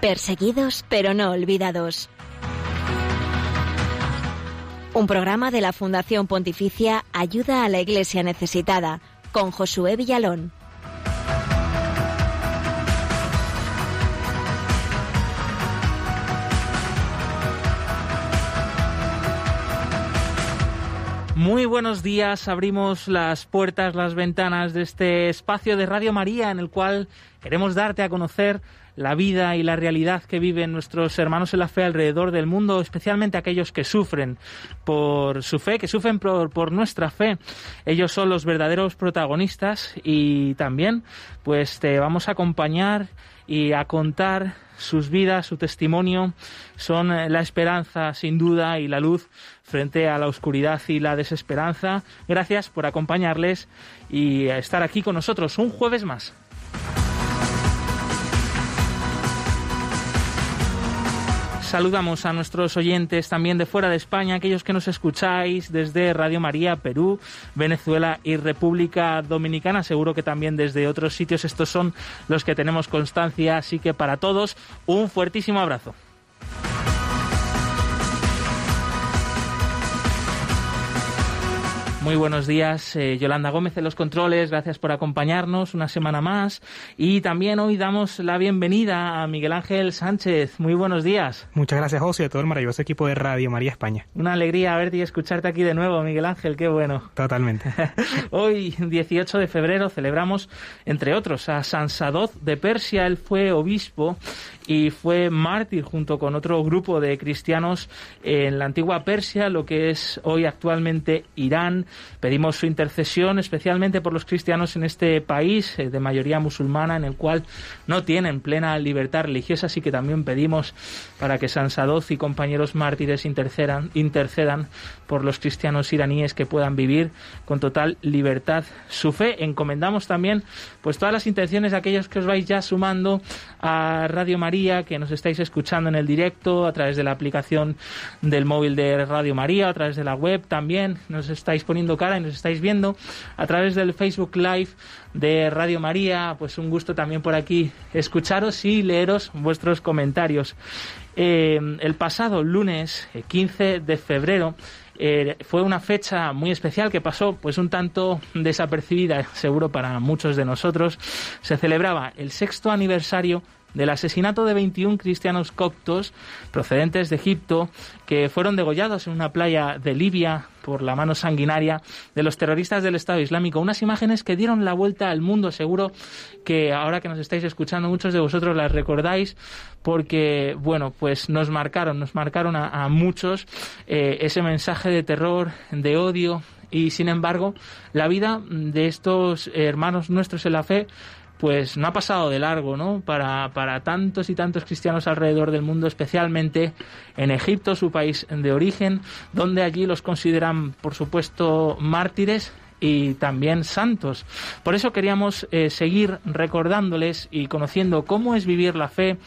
Perseguidos pero no olvidados. Un programa de la Fundación Pontificia Ayuda a la Iglesia Necesitada con Josué Villalón. Muy buenos días, abrimos las puertas, las ventanas de este espacio de Radio María en el cual queremos darte a conocer la vida y la realidad que viven nuestros hermanos en la fe alrededor del mundo, especialmente aquellos que sufren por su fe, que sufren por, nuestra fe. Ellos son los verdaderos protagonistas y también pues te vamos a acompañar y a contar sus vidas, su testimonio, son la esperanza sin duda y la luz frente a la oscuridad y la desesperanza. Gracias por acompañarles y estar aquí con nosotros un jueves más. Saludamos a nuestros oyentes también de fuera de España, aquellos que nos escucháis desde Radio María, Perú, Venezuela y República Dominicana. Seguro que también desde otros sitios estos son los que tenemos constancia. Así que para todos, un fuertísimo abrazo. Muy buenos días, eh, Yolanda Gómez de los controles, gracias por acompañarnos una semana más. Y también hoy damos la bienvenida a Miguel Ángel Sánchez. Muy buenos días. Muchas gracias, José, y a todo el maravilloso equipo de Radio María España. Una alegría verte y escucharte aquí de nuevo, Miguel Ángel, qué bueno. Totalmente. hoy, 18 de febrero, celebramos, entre otros, a San Sadoz de Persia. Él fue obispo y fue mártir junto con otro grupo de cristianos en la antigua Persia, lo que es hoy actualmente Irán. Pedimos su intercesión especialmente por los cristianos en este país eh, de mayoría musulmana en el cual no tienen plena libertad religiosa, así que también pedimos para que San Sadoz y compañeros mártires intercedan, intercedan por los cristianos iraníes que puedan vivir con total libertad su fe. Encomendamos también pues todas las intenciones de aquellos que os vais ya sumando a Radio María, que nos estáis escuchando en el directo a través de la aplicación del móvil de Radio María, a través de la web también nos estáis poniendo cara y nos estáis viendo a través del Facebook Live de Radio María, pues un gusto también por aquí escucharos y leeros vuestros comentarios. Eh, el pasado lunes 15 eh, de febrero eh, fue una fecha muy especial que pasó pues un tanto desapercibida seguro para muchos de nosotros. Se celebraba el sexto aniversario del asesinato de 21 cristianos coptos procedentes de Egipto que fueron degollados en una playa de Libia por la mano sanguinaria de los terroristas del Estado Islámico. Unas imágenes que dieron la vuelta al mundo. Seguro que ahora que nos estáis escuchando, muchos de vosotros las recordáis porque, bueno, pues nos marcaron, nos marcaron a, muchos eh, ese mensaje de terror, de odio. Y sin embargo, la vida de estos hermanos nuestros en la fe pues no ha pasado de largo, ¿no? Para, para tantos y tantos cristianos alrededor del mundo, especialmente en Egipto, su país de origen, donde allí los consideran, por supuesto, mártires y también santos. Por eso queríamos eh, seguir recordándoles y conociendo cómo es vivir la fe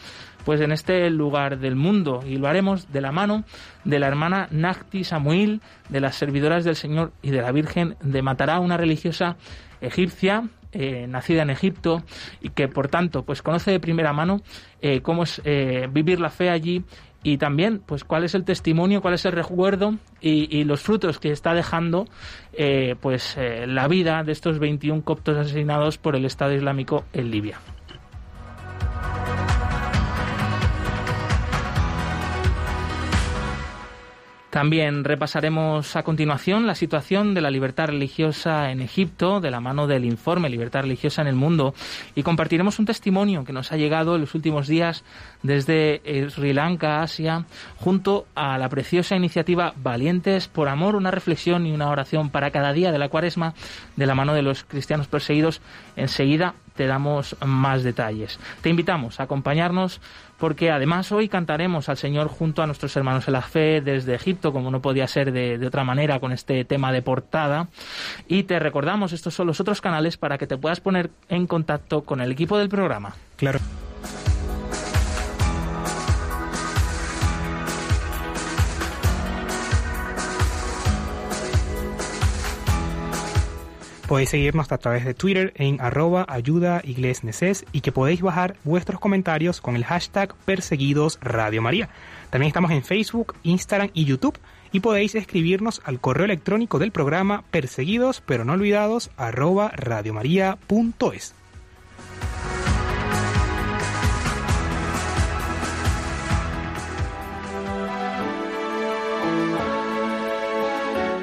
pues en este lugar del mundo y lo haremos de la mano de la hermana Nacti Samuel, de las servidoras del Señor y de la Virgen de Matará, una religiosa egipcia eh, nacida en Egipto y que por tanto pues conoce de primera mano eh, cómo es eh, vivir la fe allí y también pues cuál es el testimonio, cuál es el recuerdo y, y los frutos que está dejando pues la vida de estos 21 coptos asesinados por el Estado Islámico en Libia. También repasaremos a continuación la situación de la libertad religiosa en Egipto de la mano del informe Libertad religiosa en el mundo y compartiremos un testimonio que nos ha llegado en los últimos días desde eh, Sri Lanka, Asia, junto a la preciosa iniciativa Valientes por Amor, una reflexión y una oración para cada día de la cuaresma de la mano de los cristianos perseguidos. Enseguida te damos más detalles. Te invitamos a acompañarnos porque además hoy cantaremos al Señor junto a nuestros hermanos en la fe desde Egipto, como no podía ser de, otra manera con este tema de portada. Y te recordamos, estos son los otros canales para que te puedas poner en contacto con el equipo del programa. Claro. Podéis seguirnos a través de Twitter en arroba ayuda y que podéis bajar vuestros comentarios con el hashtag perseguidos Radio María. También estamos en Facebook, Instagram y YouTube y podéis escribirnos al correo electrónico del programa perseguidos pero no olvidados arroba radiomaria.es.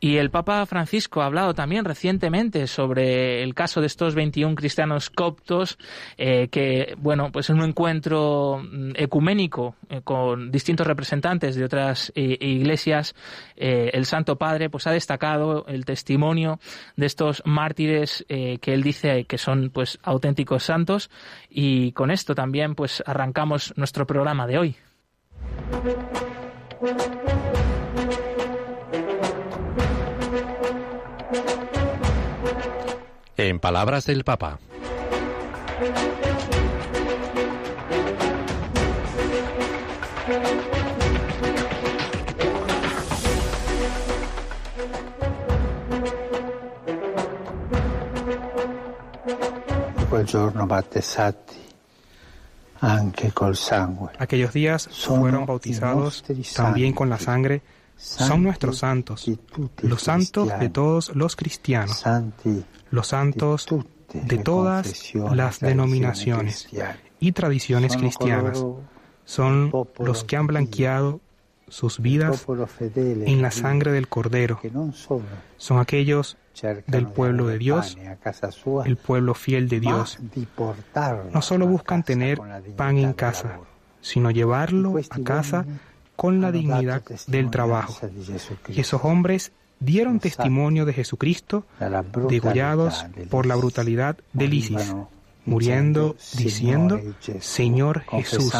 Y el Papa Francisco ha hablado también recientemente sobre el caso de estos 21 cristianos coptos eh, que, bueno, pues en un encuentro mm, ecuménico eh, con distintos representantes de otras eh, iglesias, el Santo Padre pues ha destacado el testimonio de estos mártires que él dice que son pues auténticos santos y con esto también pues arrancamos nuestro programa de hoy. En palabras del Papa. Quel giorno battesati anche col sangue. Aquellos días fueron bautizados también con la sangre. Son nuestros santos, los santos de todos los cristianos, los santos de todas las denominaciones y tradiciones cristianas. Son los que han blanqueado sus vidas en la sangre del Cordero. Son aquellos del pueblo de Dios, el pueblo fiel de Dios. No solo buscan tener pan en casa, sino llevarlo a casa con la dignidad del trabajo. Y esos hombres dieron testimonio de Jesucristo, degollados por la brutalidad del ISIS, muriendo diciendo, Señor Jesús,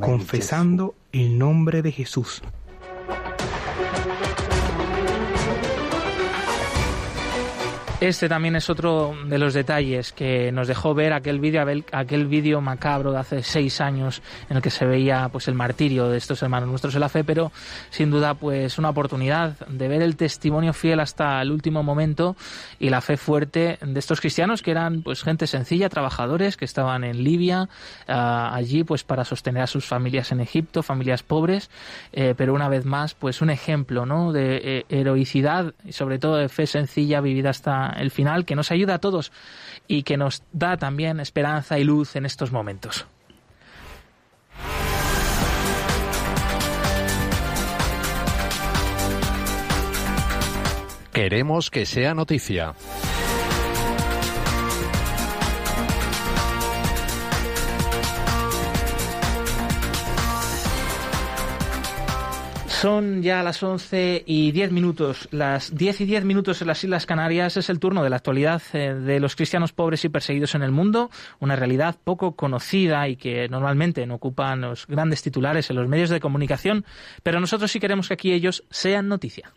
confesando el nombre de Jesús. Este también es otro de los detalles que nos dejó ver aquel vídeo aquel vídeo macabro de hace seis años en el que se veía pues el martirio de estos hermanos nuestros en la fe, pero sin duda pues una oportunidad de ver el testimonio fiel hasta el último momento y la fe fuerte de estos cristianos que eran pues gente sencilla, trabajadores que estaban en Libia ah, allí pues para sostener a sus familias en Egipto, familias pobres, eh, pero una vez más pues un ejemplo ¿no? de eh, heroicidad y sobre todo de fe sencilla vivida hasta el final, que nos ayuda a todos y que nos da también esperanza y luz en estos momentos. Queremos que sea noticia. Son ya las 11 y 10 minutos, las 10 y 10 minutos en las Islas Canarias es el turno de la actualidad eh, de los cristianos pobres y perseguidos en el mundo, una realidad poco conocida y que normalmente no ocupan los grandes titulares en los medios de comunicación, pero nosotros sí queremos que aquí ellos sean noticia.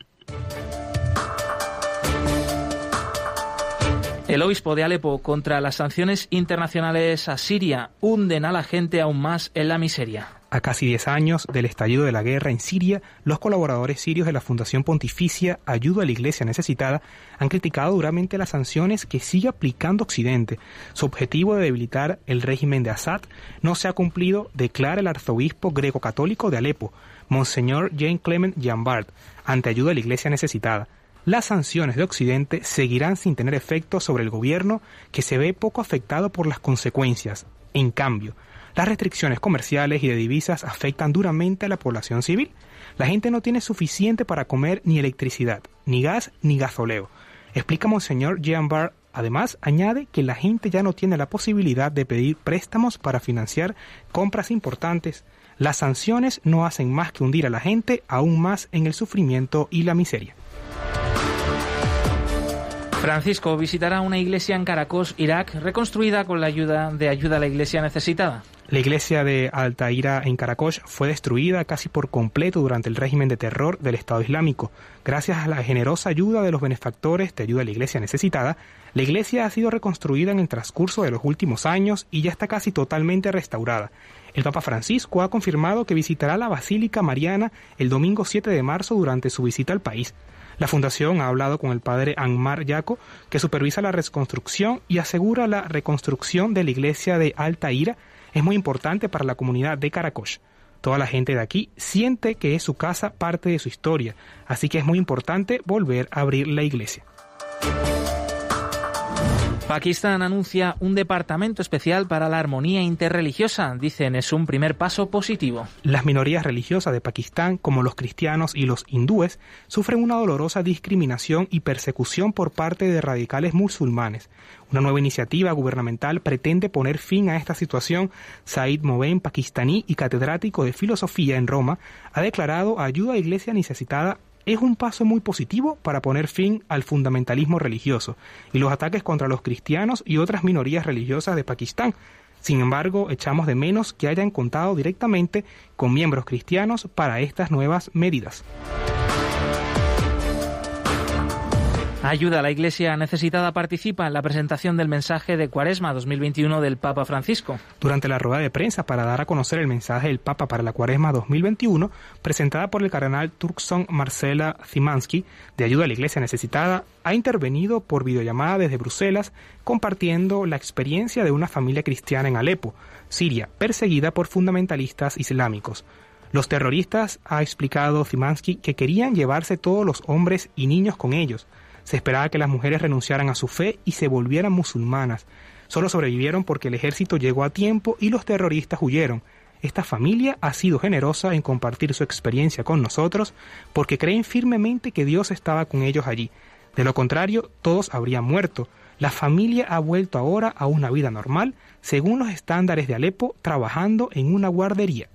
El obispo de Alepo contra las sanciones internacionales a Siria hunden a la gente aún más en la miseria. A casi 10 años del estallido de la guerra en Siria, los colaboradores sirios de la Fundación Pontificia Ayuda a la Iglesia Necesitada han criticado duramente las sanciones que sigue aplicando Occidente. Su objetivo de debilitar el régimen de Assad no se ha cumplido, declara el arzobispo greco-católico de Alepo, Monseñor Jean Clement Jambard, ante Ayuda a la Iglesia Necesitada. Las sanciones de Occidente seguirán sin tener efecto sobre el gobierno que se ve poco afectado por las consecuencias. En cambio, las restricciones comerciales y de divisas afectan duramente a la población civil. La gente no tiene suficiente para comer ni electricidad, ni gas, ni gasoleo. Explica Monseñor Jean Bar. Además, añade que la gente ya no tiene la posibilidad de pedir préstamos para financiar compras importantes. Las sanciones no hacen más que hundir a la gente aún más en el sufrimiento y la miseria. Francisco visitará una iglesia en Caracos, Irak, reconstruida con la ayuda de ayuda a la iglesia necesitada. La iglesia de Altaira en Caracos fue destruida casi por completo durante el régimen de terror del Estado Islámico. Gracias a la generosa ayuda de los benefactores de ayuda a la iglesia necesitada, la iglesia ha sido reconstruida en el transcurso de los últimos años y ya está casi totalmente restaurada. El Papa Francisco ha confirmado que visitará la Basílica Mariana el domingo 7 de marzo durante su visita al país. La fundación ha hablado con el padre Anmar Yaco, que supervisa la reconstrucción y asegura la reconstrucción de la iglesia de Alta Ira es muy importante para la comunidad de Caracosh. Toda la gente de aquí siente que es su casa parte de su historia, así que es muy importante volver a abrir la iglesia. Pakistán anuncia un departamento especial para la armonía interreligiosa. Dicen es un primer paso positivo. Las minorías religiosas de Pakistán, como los cristianos y los hindúes, sufren una dolorosa discriminación y persecución por parte de radicales musulmanes. Una nueva iniciativa gubernamental pretende poner fin a esta situación. Said Moben, pakistaní y catedrático de filosofía en Roma, ha declarado ayuda a iglesia necesitada es un paso muy positivo para poner fin al fundamentalismo religioso y los ataques contra los cristianos y otras minorías religiosas de Pakistán. Sin embargo, echamos de menos que hayan contado directamente con miembros cristianos para estas nuevas medidas. Ayuda a la Iglesia necesitada participa en la presentación del mensaje de Cuaresma 2021 del Papa Francisco. Durante la rueda de prensa para dar a conocer el mensaje del Papa para la Cuaresma 2021, presentada por el cardenal Turkson Marcela Zimansky de Ayuda a la Iglesia necesitada, ha intervenido por videollamada desde Bruselas compartiendo la experiencia de una familia cristiana en Alepo, Siria, perseguida por fundamentalistas islámicos. Los terroristas, ha explicado Zimansky, que querían llevarse todos los hombres y niños con ellos, se esperaba que las mujeres renunciaran a su fe y se volvieran musulmanas. Solo sobrevivieron porque el ejército llegó a tiempo y los terroristas huyeron. Esta familia ha sido generosa en compartir su experiencia con nosotros porque creen firmemente que Dios estaba con ellos allí. De lo contrario, todos habrían muerto. La familia ha vuelto ahora a una vida normal, según los estándares de Alepo, trabajando en una guardería.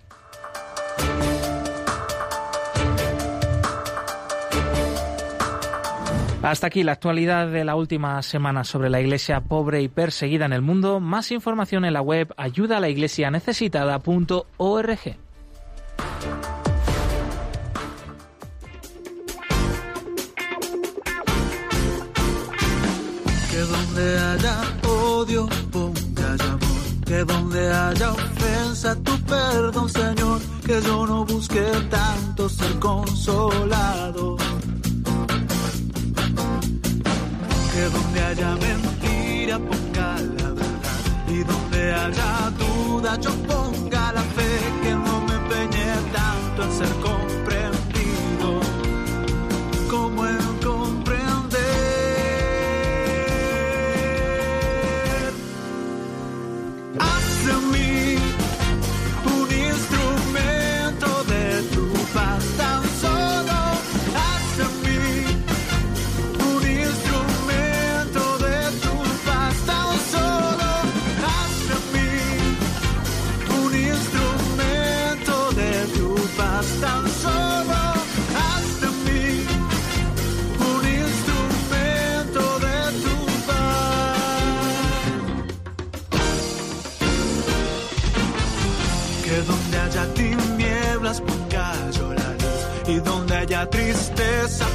Hasta aquí la actualidad de la última semana sobre la iglesia pobre y perseguida en el mundo. Más información en la web ayuda a Que donde haya odio, ponga amor. Que donde haya ofensa, tu perdón, Señor. Que yo no busque tanto ser consolado que donde haya mentira ponga la verdad. Y donde haya duda yo ponga la fe que no me empeñe tanto en ser comprendido tristeza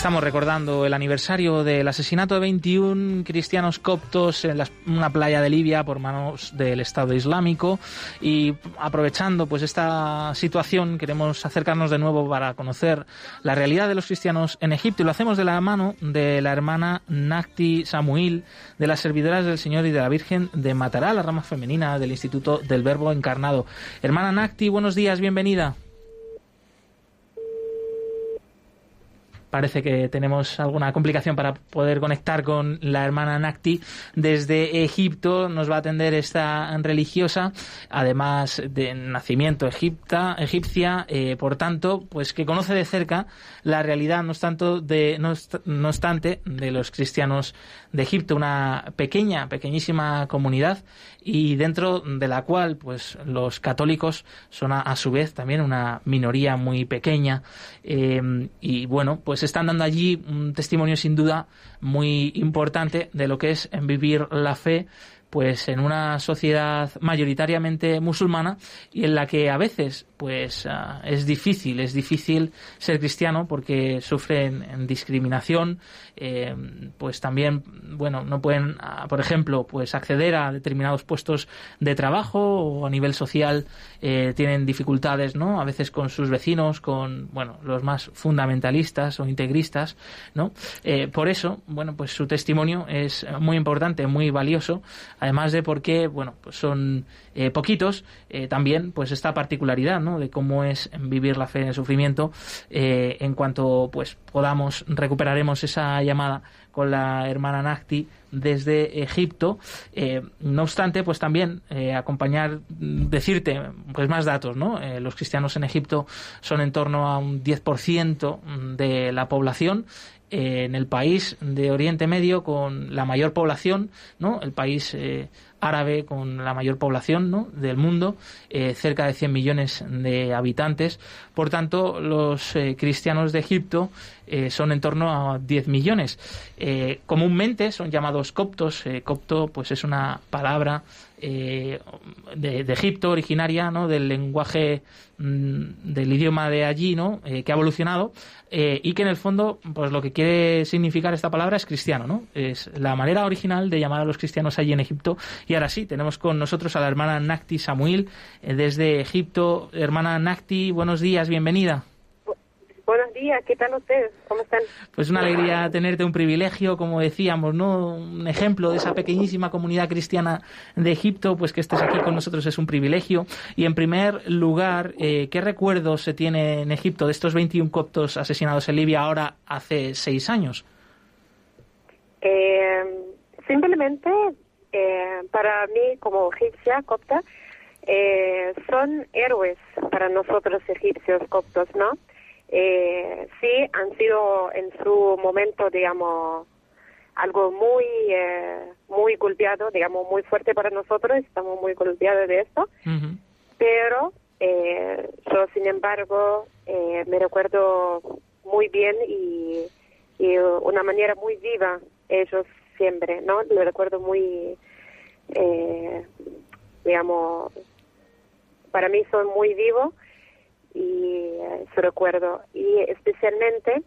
Estamos recordando el aniversario del asesinato de 21 cristianos coptos en una playa de Libia por manos del Estado Islámico y aprovechando pues esta situación queremos acercarnos de nuevo para conocer la realidad de los cristianos en Egipto y lo hacemos de la mano de la hermana Nakti Samuil de las servidoras del Señor y de la Virgen de Matará, la rama femenina del Instituto del Verbo Encarnado. Hermana Nakti, buenos días, bienvenida. Parece que tenemos alguna complicación para poder conectar con la hermana Nakti desde Egipto. Nos va a atender esta religiosa, además de nacimiento egipta, egipcia, eh, por tanto, pues que conoce de cerca la realidad, no, tanto de, no, no obstante, de los cristianos de Egipto, una pequeña, pequeñísima comunidad y dentro de la cual pues los católicos son a, su vez también una minoría muy pequeña eh, y bueno pues están dando allí un testimonio sin duda muy importante de lo que es vivir la fe pues en una sociedad mayoritariamente musulmana y en la que a veces pues ah, es difícil, es difícil ser cristiano porque sufren discriminación, eh, pues también, bueno, no pueden, ah, por ejemplo, pues acceder a determinados puestos de trabajo o a nivel social eh, tienen dificultades, ¿no? A veces con sus vecinos, con, bueno, los más fundamentalistas o integristas, ¿no? Eh, por eso, bueno, pues su testimonio es muy importante, muy valioso, además de porque, bueno, pues son poquitos, también, pues esta particularidad, ¿no? de cómo es vivir la fe en el sufrimiento. Eh, en cuanto pues podamos, recuperaremos esa llamada con la hermana Nakti desde Egipto. Eh, no obstante, pues también eh, acompañar, decirte pues más datos, ¿no? los cristianos en Egipto son en torno a un 10% de la población en el país de Oriente Medio con la mayor población, ¿no? El país árabe con la mayor población ¿no? del mundo, eh, cerca de 100 millones de habitantes. Por tanto, los eh, cristianos de Egipto eh, son en torno a 10 millones. comúnmente son llamados coptos. copto pues es una palabra de, de, Egipto originaria, ¿no? del lenguaje mm, del idioma de allí, ¿no? que ha evolucionado eh, y que en el fondo, pues lo que quiere significar esta palabra es cristiano, ¿no? Es la manera original de llamar a los cristianos allí en Egipto. Y ahora sí, tenemos con nosotros a la hermana Nakti Samuel eh, desde Egipto. Hermana Nakti, buenos días, bienvenida. Buenos días, ¿qué tal ustedes? ¿Cómo están? Pues una alegría tenerte, un privilegio, como decíamos, ¿no? Un ejemplo de esa pequeñísima comunidad cristiana de Egipto, pues que estés aquí con nosotros es un privilegio. Y en primer lugar, eh, ¿qué recuerdos se tiene en Egipto de estos 21 coptos asesinados en Libia ahora hace seis años? Eh, simplemente, eh, para mí, como egipcia, copta, son héroes para nosotros egipcios coptos, ¿no? Eh, sí han sido en su momento, digamos, algo muy, eh, muy golpeado, digamos, muy fuerte para nosotros, estamos muy golpeados de esto, pero eh, yo, sin embargo, eh, me recuerdo muy bien y, y una manera muy viva ellos siempre, ¿no? Lo recuerdo muy, eh, digamos, para mí son muy vivos y eh, su recuerdo y especialmente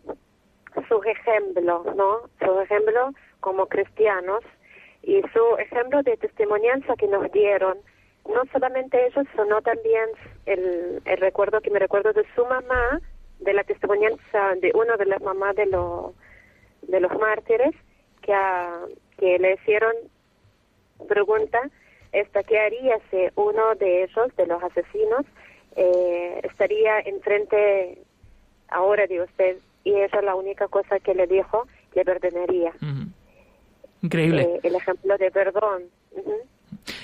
su ejemplo, ¿no? Su ejemplo como cristianos y su ejemplo de testimonianza que nos dieron, no solamente ellos, sino también el, el recuerdo que me recuerdo de su mamá, de la testimonianza de una de las mamás de, los de los mártires, que, que le hicieron pregunta, esta, ¿qué haría si uno de ellos, de los asesinos, eh, estaría enfrente ahora de usted y esa es la única cosa que le dijo, le perdonaría. Increíble. Eh, el ejemplo de perdón.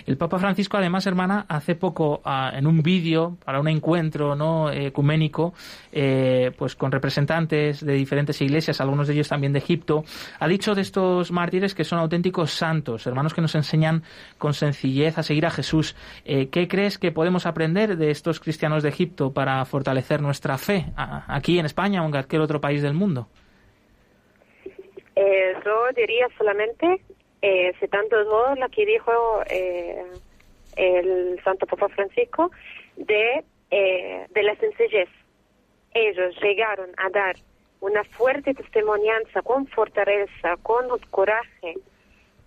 El Papa Francisco, además, hermana, hace poco ah, en un vídeo para un encuentro no ecuménico, eh, pues con representantes de diferentes iglesias, algunos de ellos también de Egipto, ha dicho de estos mártires que son auténticos santos, hermanos que nos enseñan con sencillez a seguir a Jesús. Eh, ¿Qué crees que podemos aprender de estos cristianos de Egipto para fortalecer nuestra fe aquí en España o en cualquier otro país del mundo? Eh, yo diría solamente eh, tanto todo lo que dijo eh, el Santo Papa Francisco de, eh, de la sencillez. Ellos llegaron a dar una fuerte testimonianza, con fortaleza, con coraje,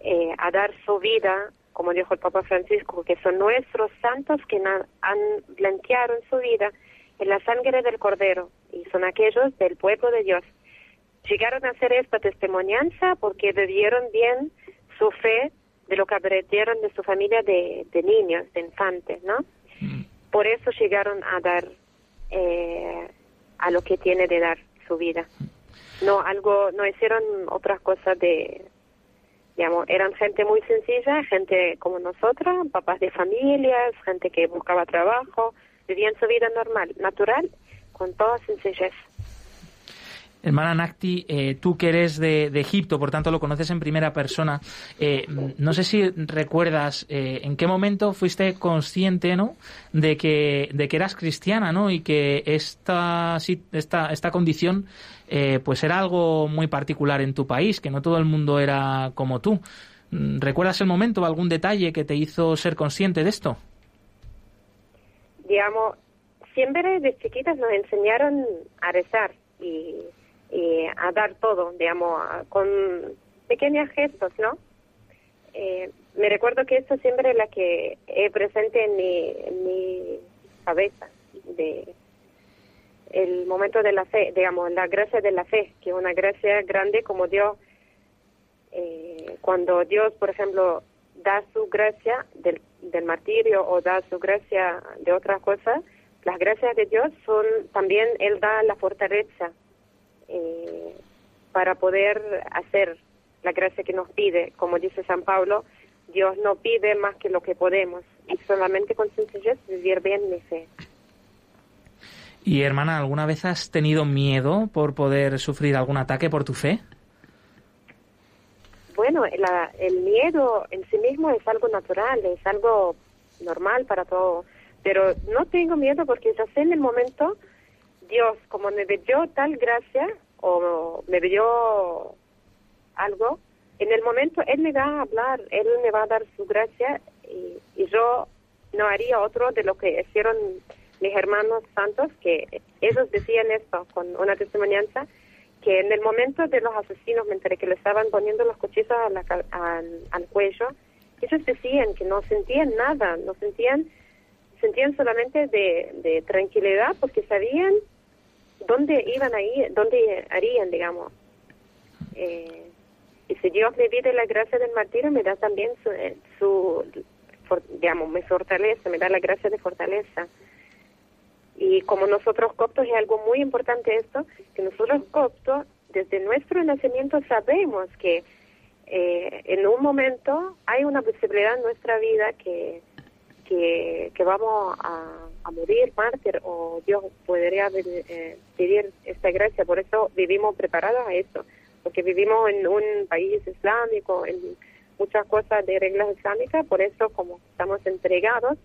eh, a dar su vida, como dijo el Papa Francisco, que son nuestros santos que han blanqueado su vida en la sangre del Cordero y son aquellos del pueblo de Dios. Llegaron a hacer esta testimonianza porque vivieron bien su fe de lo que aprendieron de su familia de, niños, de infantes, ¿no? Mm. Por eso llegaron a dar eh, a lo que tiene de dar su vida. No algo, no hicieron otras cosas de, digamos, eran gente muy sencilla, gente como nosotros, papás de familias, gente que buscaba trabajo, vivían su vida normal, natural, con toda sencillez. Hermana Nakti, eh, tú que eres de, Egipto, por tanto lo conoces en primera persona, eh, no sé si recuerdas eh, en qué momento fuiste consciente ¿no? de, que, de que eras cristiana ¿no? y que esta, esta, esta condición pues era algo muy particular en tu país, que no todo el mundo era como tú. ¿Recuerdas el momento algún detalle que te hizo ser consciente de esto? Digamos, siempre de chiquitas nos enseñaron a rezar y y a dar todo, digamos, con pequeños gestos, ¿no? Eh, me recuerdo que esto siempre es la que he presente en mi, en mi cabeza, de el momento de la fe, digamos, la gracia de la fe, que es una gracia grande como Dios, eh, cuando Dios, por ejemplo, da su gracia del, del martirio o da su gracia de otras cosas, las gracias de Dios son también, Él da la fortaleza eh, para poder hacer la gracia que nos pide. Como dice San Pablo, Dios no pide más que lo que podemos y solamente con sencillez vivir bien mi fe. Y hermana, ¿alguna vez has tenido miedo por poder sufrir algún ataque por tu fe? Bueno, el miedo en sí mismo es algo natural, es algo normal para todo, pero no tengo miedo porque ya sé en el momento Dios, como me dio tal gracia o me dio algo, en el momento Él me va a hablar, Él me va a dar su gracia y, yo no haría otro de lo que hicieron mis hermanos santos, que ellos decían esto con una testimonianza, que en el momento de los asesinos, mientras que le estaban poniendo los cuchillos al, cuello, ellos decían que no sentían nada, no sentían, sentían solamente de tranquilidad porque sabían dónde iban a ir, dónde harían, digamos. Eh, y si Dios me pide la gracia del martirio, me da también su, eh, su digamos, me fortalece, me da la gracia de fortaleza. Y como nosotros coptos es algo muy importante esto, que nosotros coptos desde nuestro nacimiento sabemos que eh, en un momento hay una posibilidad en nuestra vida que, que, que vamos a, a morir mártir o Dios podría eh, pedir esta gracia. Por eso vivimos preparados a eso, porque vivimos en un país islámico, en muchas cosas de reglas islámicas, por eso como estamos entregados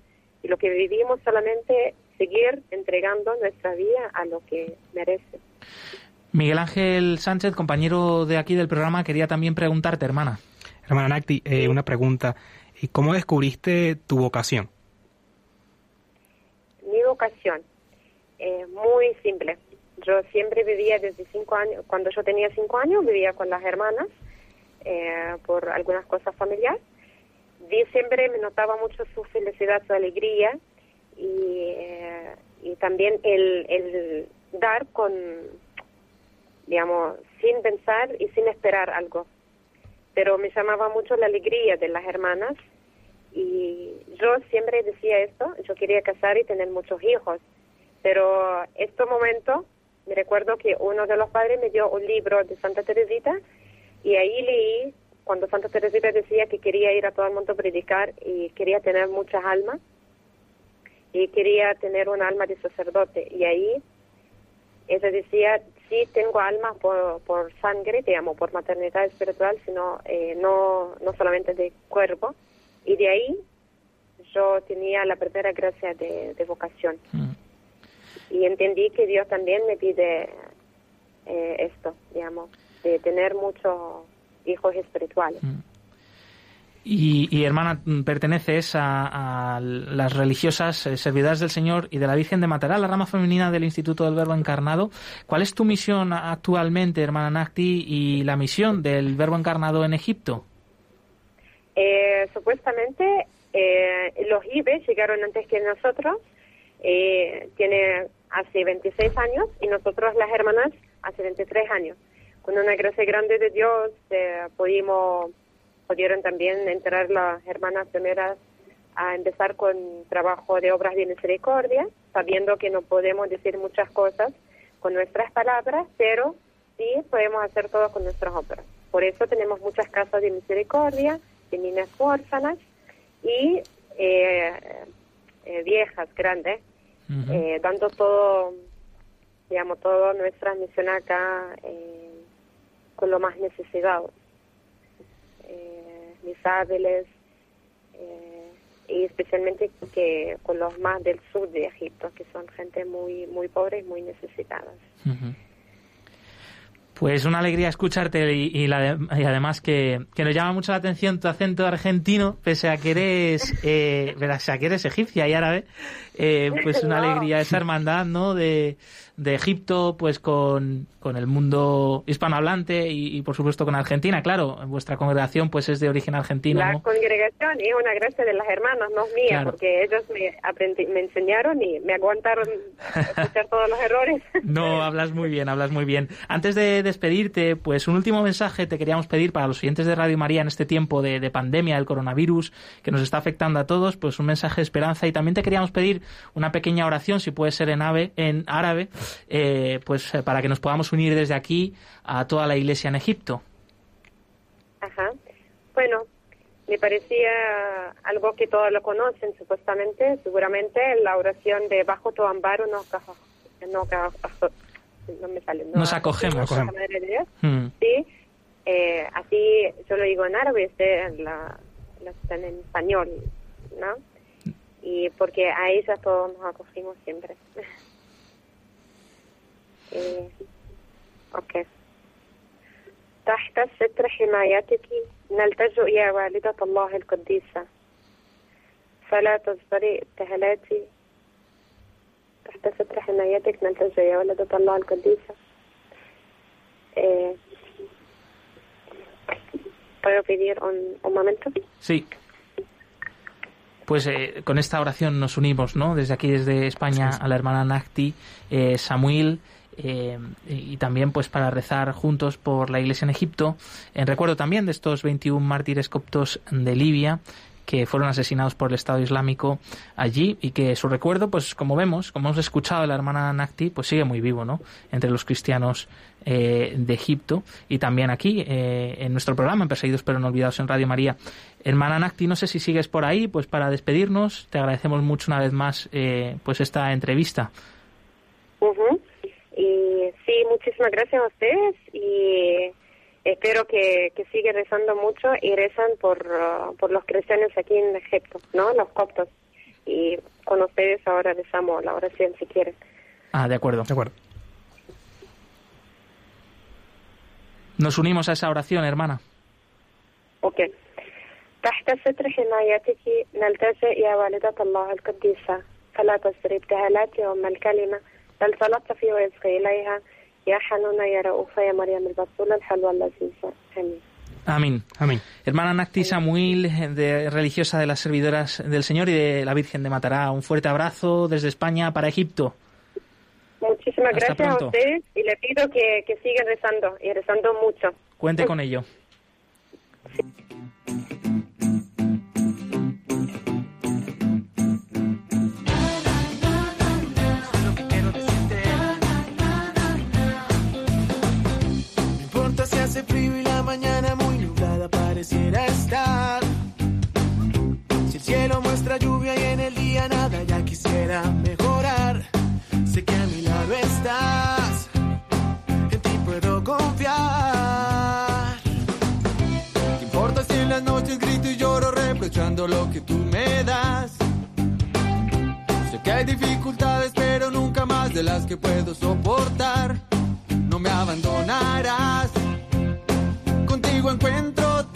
y lo que vivimos solamente seguir entregando nuestra vida a lo que merece. Miguel Ángel Sánchez, compañero de aquí del programa, quería también preguntarte, hermana. Hermana Nacti, eh, una pregunta. ¿Cómo descubriste tu vocación? Vocación. Muy simple. Yo siempre vivía desde cinco años, cuando yo tenía cinco años, vivía con las hermanas eh, por algunas cosas familiares. Vi siempre me notaba mucho su felicidad, su alegría y, eh, y también el, el dar con, digamos, sin pensar y sin esperar algo. Pero me llamaba mucho la alegría de las hermanas y yo siempre decía esto, yo quería casar y tener muchos hijos, pero este momento me recuerdo que uno de los padres me dio un libro de Santa Teresita y ahí leí cuando Santa Teresita decía que quería ir a todo el mundo a predicar y quería tener muchas almas y quería tener un alma de sacerdote. Y ahí ella decía sí tengo alma por, por sangre, te amo, por maternidad espiritual, sino eh, no, no solamente de cuerpo y de ahí yo tenía la primera gracia de, vocación. Mm. Y entendí que Dios también me pide eh, esto, digamos, de tener muchos hijos espirituales. Mm. Y, hermana, perteneces a, las religiosas eh, servidoras del Señor y de la Virgen de Matará, la rama femenina del Instituto del Verbo Encarnado. ¿Cuál es tu misión actualmente, hermana Nakti, y la misión del Verbo Encarnado en Egipto? Eh, supuestamente eh, los IBE llegaron antes que nosotros, tiene hace 26 años y nosotros las hermanas hace 23 años. Con una gracia grande de Dios pudimos pudieron también entrar las hermanas primeras a empezar con trabajo de obras de misericordia, sabiendo que no podemos decir muchas cosas con nuestras palabras, pero sí podemos hacer todo con nuestras obras. Por eso tenemos muchas casas de misericordia, niñas huérfanas y eh, eh, viejas, grandes, eh, dando todo, digamos, toda nuestra misión acá con lo más necesitado. Misables, eh, y especialmente que con los más del sur de Egipto, que son gente muy muy pobre y muy necesitada. Pues una alegría escucharte y, además que, nos llama mucho la atención tu acento argentino, pese a que eres, eh, a que eres egipcia y árabe, eh, pues una alegría esa hermandad, ¿no? De, de Egipto, pues con, con el mundo hispanohablante y, por supuesto con Argentina. Claro, vuestra congregación pues es de origen argentino. La congregación es una gracia de las hermanas, no es mía, porque ellos me, me enseñaron y me aguantaron escuchar todos los errores. No, hablas muy bien, hablas muy bien. Antes de despedirte, pues un último mensaje te queríamos pedir para los oyentes de Radio María en este tiempo de, de pandemia del coronavirus que nos está afectando a todos, pues un mensaje de esperanza y también te queríamos pedir una pequeña oración, si puede ser en, ave, en árabe, eh, pues eh, para que nos podamos unir desde aquí a toda la iglesia en Egipto. Ajá. Bueno, me parecía algo que todos lo conocen, supuestamente, seguramente la oración de bajo tu amparo no, no, no me sale. nos acogemos. Mm. Sí, eh, así yo lo digo en árabe, este, la, la, en español, ¿no? Y porque a ella todos nos acogimos siempre. إيه. أوكي تحت ستر حمايتك نلتجئ يا والدة الله القديسة فلا تصدري ابتهالاتي تحت ستر حمايتك نلتجئ يا والدة الله القديسة إيه. ¿Puedo pedir un, un momento? Sí. pues eh, con esta oración nos unimos, ¿no? Desde aquí, desde España, a la hermana Nakti, eh, Samuel, eh, y también pues para rezar juntos por la iglesia en Egipto, en recuerdo también de estos 21 mártires coptos de Libia que fueron asesinados por el Estado Islámico allí y que su recuerdo, pues como vemos, como hemos escuchado de la hermana Nakti, pues sigue muy vivo, ¿no? Entre los cristianos eh, de Egipto y también aquí eh, en nuestro programa, en Perseguidos pero no olvidados en Radio María. Hermana Nakti, no sé si sigues por ahí, pues para despedirnos, te agradecemos mucho una vez más pues esta entrevista. Y sí, muchísimas gracias a ustedes y espero que, que sigan rezando mucho y rezan por, uh, por los cristianos aquí en Egipto, ¿no? Los coptos. Y con ustedes ahora rezamos la oración si quieren. Ah, de acuerdo. De acuerdo. Nos unimos a esa oración, hermana. Ok. تحت ستر حمايتك نلتجئ يا والدة الله القديسة فلا تسري ابتهالاتي أم الكلمة بل تلطفي ويصغي إليها يا حنونة يا رؤوفة يا مريم البطولة الحلوة اللذيذة آمين Amén. Amén. Hermana Nacti Samuel, de, religiosa de las servidoras del Señor y de la Virgen de Matará, un fuerte abrazo desde España para Egipto. Muchísimas Hasta gracias pronto. a ustedes y le pido que, que sigan rezando y rezando mucho. Cuente con ello. Mejorar. Sé que a mi lado estás, en ti puedo confiar. ¿Qué importa si en las noches grito y lloro reprochando lo que tú me das? Sé que hay dificultades, pero nunca más de las que puedo soportar. No me abandonarás. Encuentro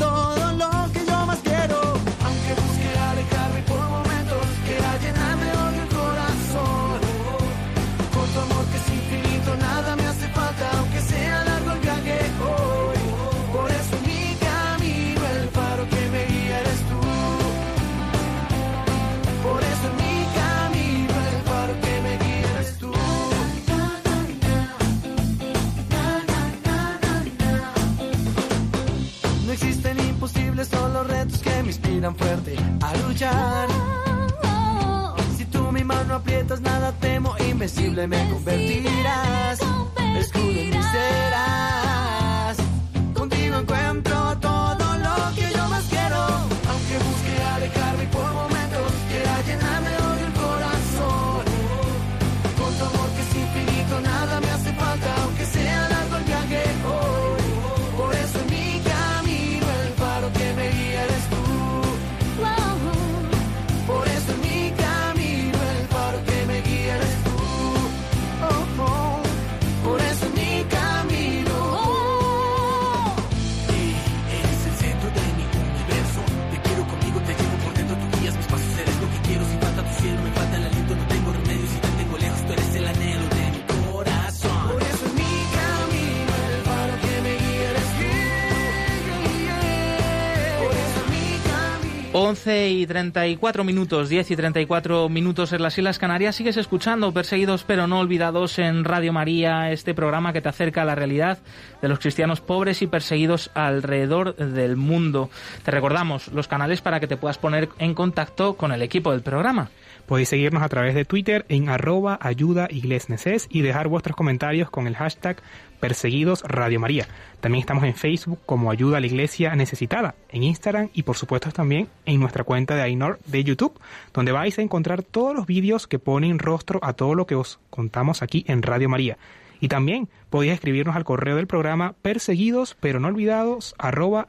11 y 34 minutos, 10 y 34 minutos en las Islas Canarias. Sigues escuchando Perseguidos pero no olvidados en Radio María, este programa que te acerca a la realidad de los cristianos pobres y perseguidos alrededor del mundo. Te recordamos los canales para que te puedas poner en contacto con el equipo del programa. Podéis seguirnos a través de Twitter en arroba ayuda y dejar vuestros comentarios con el hashtag Perseguidos Radio María. También estamos en Facebook como Ayuda a la Iglesia Necesitada, en Instagram y por supuesto también en nuestra cuenta de Ainor de YouTube, donde vais a encontrar todos los vídeos que ponen rostro a todo lo que os contamos aquí en Radio María. Y también podéis escribirnos al correo del programa perseguidos pero no olvidados arroba.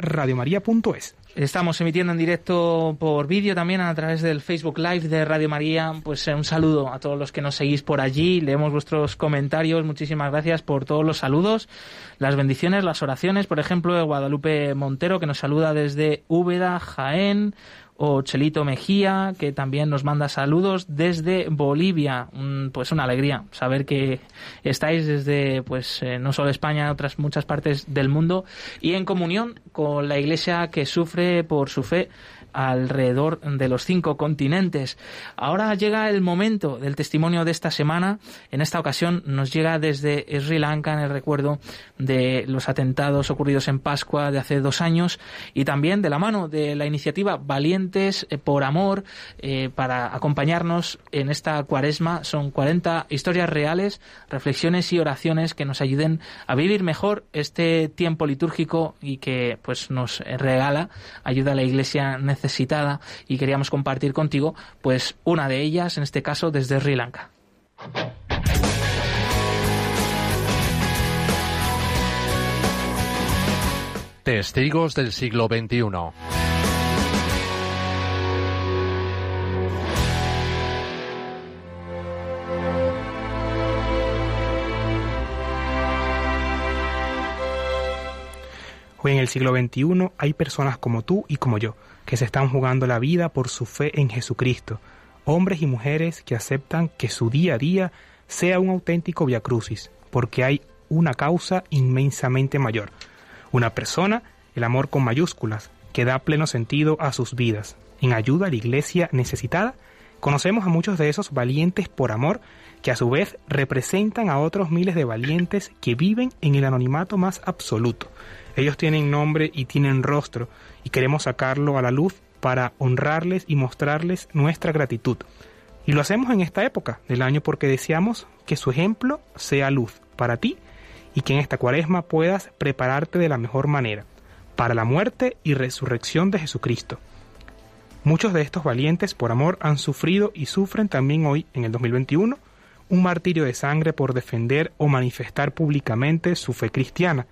Estamos emitiendo en directo por vídeo también a través del Facebook Live de Radio María. Pues eh, un saludo a todos los que nos seguís por allí. Leemos vuestros comentarios. Muchísimas gracias por todos los saludos, las bendiciones, las oraciones. Por ejemplo, de Guadalupe Montero, que nos saluda desde Úbeda, Jaén o Chelito Mejía, que también nos manda saludos desde Bolivia. Pues una alegría saber que estáis desde, pues, eh, no solo España, otras muchas partes del mundo y en comunión con la Iglesia que sufre por su fe alrededor de los cinco continentes. Ahora llega el momento del testimonio de esta semana. En esta ocasión nos llega desde Sri Lanka en el recuerdo de los atentados ocurridos en Pascua de hace dos años y también de la mano de la iniciativa Valientes eh, por Amor eh, para acompañarnos en esta cuaresma. Son 40 historias reales, reflexiones y oraciones que nos ayuden a vivir mejor este tiempo litúrgico y que pues nos regala ayuda a la Iglesia necesitada y queríamos compartir contigo pues una de ellas, en este caso desde Sri Lanka. Testigos del siglo XXI. Hoy en el siglo XXI hay personas como tú y como yo, que se están jugando la vida por su fe en Jesucristo, hombres y mujeres que aceptan que su día a día sea un auténtico viacrucis, porque hay una causa inmensamente mayor. Una persona, el amor con mayúsculas, que da pleno sentido a sus vidas. En ayuda a la iglesia necesitada, conocemos a muchos de esos valientes por amor que a su vez representan a otros miles de valientes que viven en el anonimato más absoluto. Ellos tienen nombre y tienen rostro y queremos sacarlo a la luz para honrarles y mostrarles nuestra gratitud. Y lo hacemos en esta época del año porque deseamos que su ejemplo sea luz para ti y que en esta cuaresma puedas prepararte de la mejor manera para la muerte y resurrección de Jesucristo. Muchos de estos valientes por amor han sufrido y sufren también hoy, en el 2021, un martirio de sangre por defender o manifestar públicamente su fe cristiana.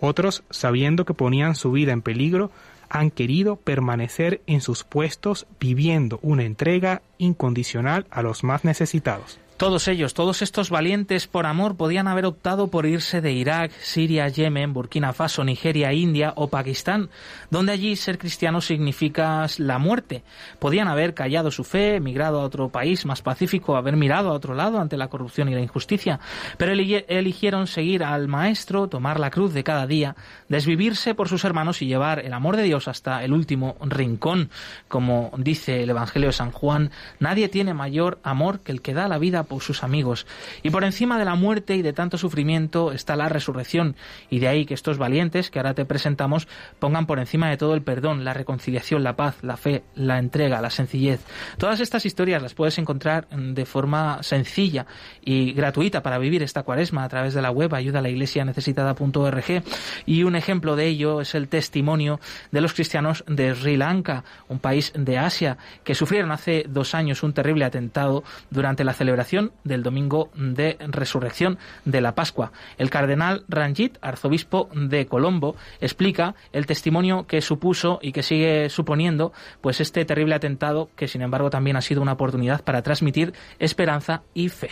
Otros, sabiendo que ponían su vida en peligro, han querido permanecer en sus puestos viviendo una entrega incondicional a los más necesitados. Todos ellos, todos estos valientes por amor podían haber optado por irse de Irak, Siria, Yemen, Burkina Faso, Nigeria, India o Pakistán, donde allí ser cristiano significa la muerte. Podían haber callado su fe, emigrado a otro país más pacífico, haber mirado a otro lado ante la corrupción y la injusticia, pero eligieron seguir al Maestro, tomar la cruz de cada día, desvivirse por sus hermanos y llevar el amor de Dios hasta el último rincón. Como dice el Evangelio de San Juan, nadie tiene mayor amor que el que da la vida por sus amigos. Y por encima de la muerte y de tanto sufrimiento está la resurrección. Y de ahí que estos valientes que ahora te presentamos pongan por encima de todo el perdón, la reconciliación, la paz, la fe, la entrega, la sencillez. Todas estas historias las puedes encontrar de forma sencilla y gratuita para vivir esta cuaresma a través de la web ayuda a la iglesia necesitada.org. Y un ejemplo de ello es el testimonio de los cristianos de Sri Lanka, un país de Asia, que sufrieron hace dos años un terrible atentado durante la celebración del domingo de resurrección de la Pascua. El cardenal Ranjit, arzobispo de Colombo, explica el testimonio que supuso y que sigue suponiendo pues este terrible atentado que sin embargo también ha sido una oportunidad para transmitir esperanza y fe.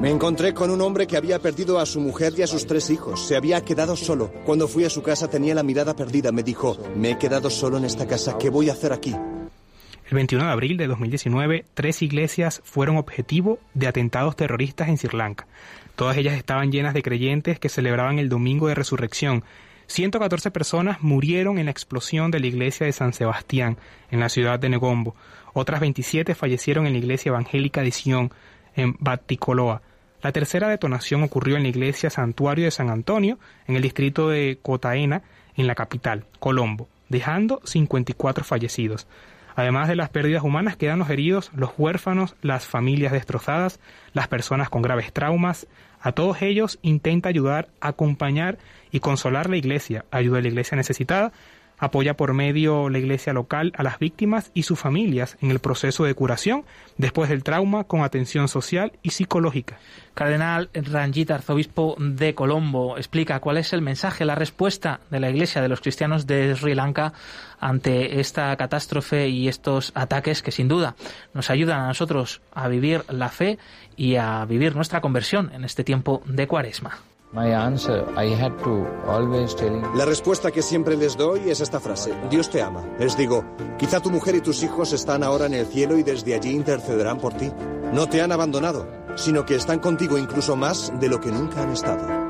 Me encontré con un hombre que había perdido a su mujer y a sus tres hijos. Se había quedado solo. Cuando fui a su casa tenía la mirada perdida. Me dijo, me he quedado solo en esta casa. ¿Qué voy a hacer aquí? El 21 de abril de 2019, tres iglesias fueron objetivo de atentados terroristas en Sri Lanka. Todas ellas estaban llenas de creyentes que celebraban el Domingo de Resurrección. 114 personas murieron en la explosión de la iglesia de San Sebastián, en la ciudad de Negombo. Otras 27 fallecieron en la iglesia evangélica de Sion, en Baticoloa. La tercera detonación ocurrió en la iglesia Santuario de San Antonio, en el distrito de Cotaena, en la capital, Colombo, dejando 54 fallecidos. Además de las pérdidas humanas, quedan los heridos, los huérfanos, las familias destrozadas, las personas con graves traumas. A todos ellos intenta ayudar, acompañar y consolar la iglesia, ayuda a la iglesia necesitada, apoya por medio la iglesia local a las víctimas y sus familias en el proceso de curación después del trauma con atención social y psicológica. Cardenal Ranjit, arzobispo de Colombo, explica cuál es el mensaje, la respuesta de la Iglesia de los cristianos de Sri Lanka ante esta catástrofe y estos ataques que sin duda nos ayudan a nosotros a vivir la fe y a vivir nuestra conversión en este tiempo de cuaresma. La respuesta que siempre les doy es esta frase, Dios te ama. Les digo, quizá tu mujer y tus hijos están ahora en el cielo y desde allí intercederán por ti. No te han abandonado, sino que están contigo incluso más de lo que nunca han estado.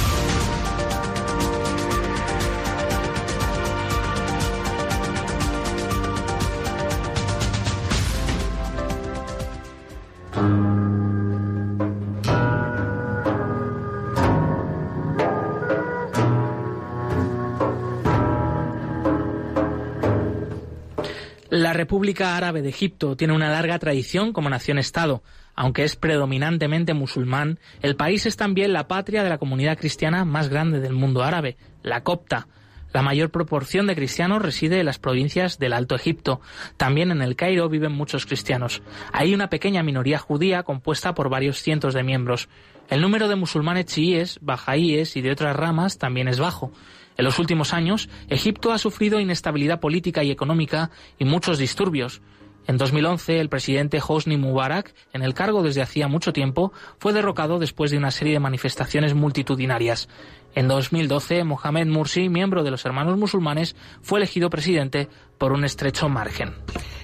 República Árabe de Egipto tiene una larga tradición como nación-estado. Aunque es predominantemente musulmán, el país es también la patria de la comunidad cristiana más grande del mundo árabe, la copta. La mayor proporción de cristianos reside en las provincias del Alto Egipto. También en el Cairo viven muchos cristianos. Hay una pequeña minoría judía compuesta por varios cientos de miembros. El número de musulmanes chiíes, bajaíes y de otras ramas también es bajo. En los últimos años, Egipto ha sufrido inestabilidad política y económica y muchos disturbios. En 2011, el presidente Hosni Mubarak, en el cargo desde hacía mucho tiempo, fue derrocado después de una serie de manifestaciones multitudinarias. En 2012, Mohamed Mursi, miembro de los Hermanos Musulmanes, fue elegido presidente por un estrecho margen.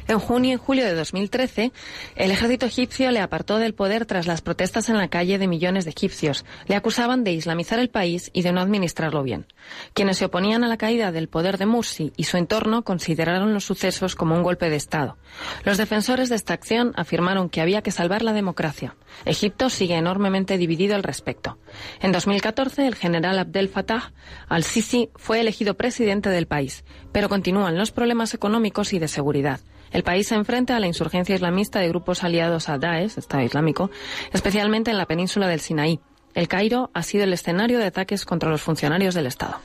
En junio y julio de 2013, el ejército egipcio le apartó del poder tras las protestas en la calle de millones de egipcios. Le acusaban de islamizar el país y de no administrarlo bien. Quienes se oponían a la caída del poder de Mursi y su entorno consideraron los sucesos como un golpe de Estado. Los defensores de esta acción afirmaron que había que salvar la democracia. Egipto sigue enormemente dividido al respecto. En 2014, el general Abdel Fattah al-Sisi fue elegido presidente del país, pero continúan los problemas económicos y de seguridad. El país se enfrenta a la insurgencia islamista de grupos aliados a Daesh, Estado Islámico, especialmente en la península del Sinaí. El Cairo ha sido el escenario de ataques contra los funcionarios del Estado.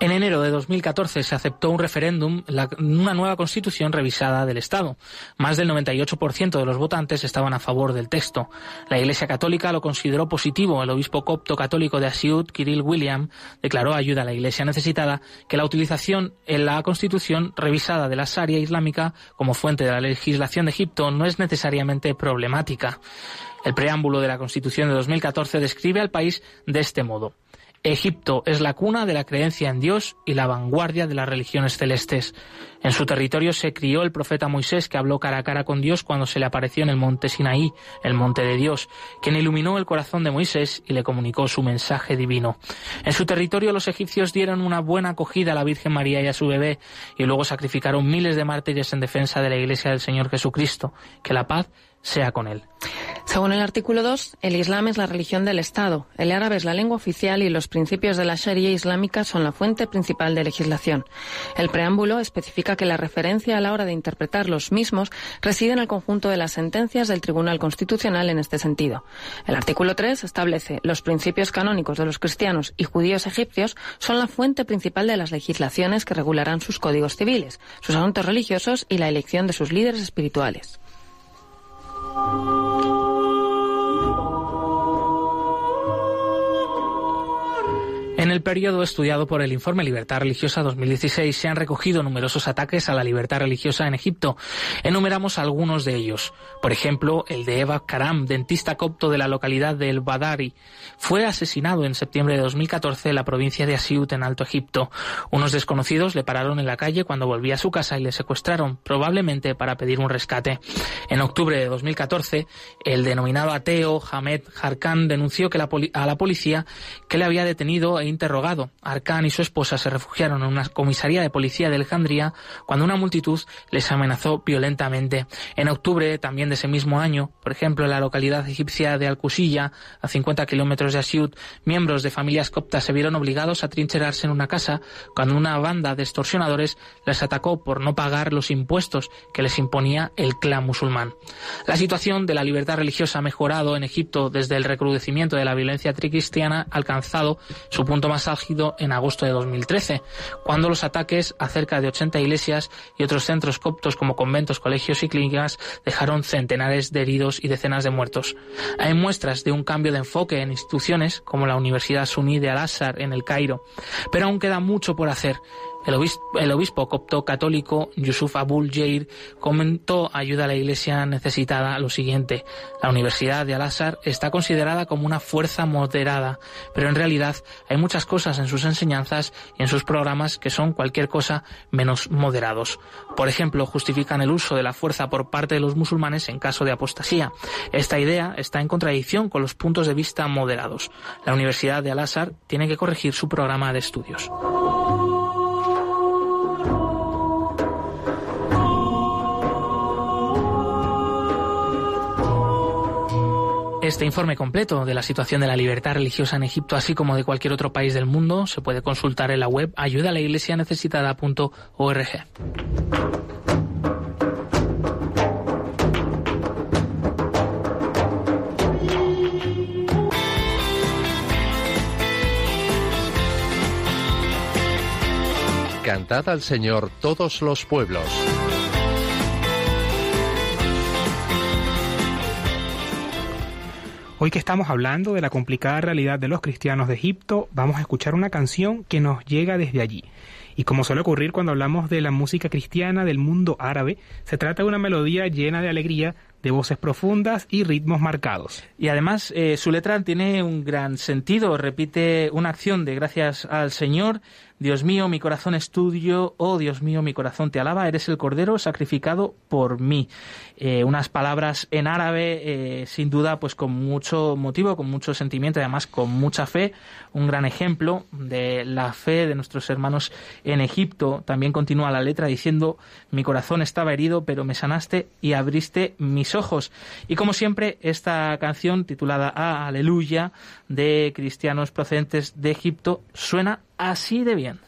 En enero de 2014 se aceptó un referéndum, una nueva constitución revisada del Estado. Más del 98% de los votantes estaban a favor del texto. La Iglesia Católica lo consideró positivo. El obispo copto católico de Asiut, Kirill William, declaró ayuda a la Iglesia necesitada que la utilización en la constitución revisada de la Sharia islámica como fuente de la legislación de Egipto no es necesariamente problemática. El preámbulo de la Constitución de 2014 describe al país de este modo. Egipto es la cuna de la creencia en Dios y la vanguardia de las religiones celestes. En su territorio se crió el profeta Moisés, que habló cara a cara con Dios cuando se le apareció en el monte Sinaí, el monte de Dios, quien iluminó el corazón de Moisés y le comunicó su mensaje divino. En su territorio los egipcios dieron una buena acogida a la Virgen María y a su bebé, y luego sacrificaron miles de mártires en defensa de la Iglesia del Señor Jesucristo. Que la paz sea con él. Según el artículo 2, el Islam es la religión del Estado, el árabe es la lengua oficial y los principios de la Sharia islámica son la fuente principal de legislación. El preámbulo especifica que la referencia a la hora de interpretar los mismos reside en el conjunto de las sentencias del Tribunal Constitucional en este sentido. El artículo 3 establece los principios canónicos de los cristianos y judíos egipcios son la fuente principal de las legislaciones que regularán sus códigos civiles, sus asuntos religiosos y la elección de sus líderes espirituales. En el periodo estudiado por el informe Libertad Religiosa 2016 se han recogido numerosos ataques a la libertad religiosa en Egipto. Enumeramos algunos de ellos. Por ejemplo, el de Eva Karam, dentista copto de la localidad de El Badari. Fue asesinado en septiembre de 2014 en la provincia de Asiut, en Alto Egipto. Unos desconocidos le pararon en la calle cuando volvía a su casa y le secuestraron, probablemente para pedir un rescate. En octubre de 2014, el denominado ateo Hamed Harkan denunció que la a la policía que le había detenido e interrogado. Arcán y su esposa se refugiaron en una comisaría de policía de Alejandría cuando una multitud les amenazó violentamente. En octubre también de ese mismo año, por ejemplo, en la localidad egipcia de Al-Qusiyya, a 50 kilómetros de Asiut, miembros de familias coptas se vieron obligados a trincherarse en una casa cuando una banda de extorsionadores les atacó por no pagar los impuestos que les imponía el clan musulmán. La situación de la libertad religiosa ha mejorado en Egipto desde el recrudecimiento de la violencia tricristiana alcanzado su punto más álgido en agosto de 2013, cuando los ataques a cerca de 80 iglesias y otros centros coptos como conventos, colegios y clínicas dejaron centenares de heridos y decenas de muertos. Hay muestras de un cambio de enfoque en instituciones como la Universidad Suní de Al-Azhar en el Cairo, pero aún queda mucho por hacer. El obispo, copto católico Yusuf Abul Jair comentó ayuda a la iglesia necesitada lo siguiente. La Universidad de Al-Azhar está considerada como una fuerza moderada, pero en realidad hay muchas cosas en sus enseñanzas y en sus programas que son cualquier cosa menos moderados. Por ejemplo, justifican el uso de la fuerza por parte de los musulmanes en caso de apostasía. Esta idea está en contradicción con los puntos de vista moderados. La Universidad de Al-Azhar tiene que corregir su programa de estudios. Este informe completo de la situación de la libertad religiosa en Egipto, así como de cualquier otro país del mundo, se puede consultar en la web ayudalaiglesianecesitada.org. Cantad al Señor todos los pueblos. Hoy que estamos hablando de la complicada realidad de los cristianos de Egipto, vamos a escuchar una canción que nos llega desde allí. Y como suele ocurrir cuando hablamos de la música cristiana del mundo árabe, se trata de una melodía llena de alegría, de voces profundas y ritmos marcados. Y además eh, su letra tiene un gran sentido, repite una acción de gracias al Señor, Dios mío, mi corazón es tuyo, oh Dios mío, mi corazón te alaba, eres el cordero sacrificado por mí. Eh, unas palabras en árabe, eh, sin duda, pues con mucho motivo, con mucho sentimiento, y además con mucha fe, un gran ejemplo de la fe de nuestros hermanos en Egipto. También continúa la letra diciendo, mi corazón estaba herido, pero me sanaste y abriste mis ojos. Y como siempre, esta canción titulada Aleluya de cristianos procedentes de Egipto suena así de bien.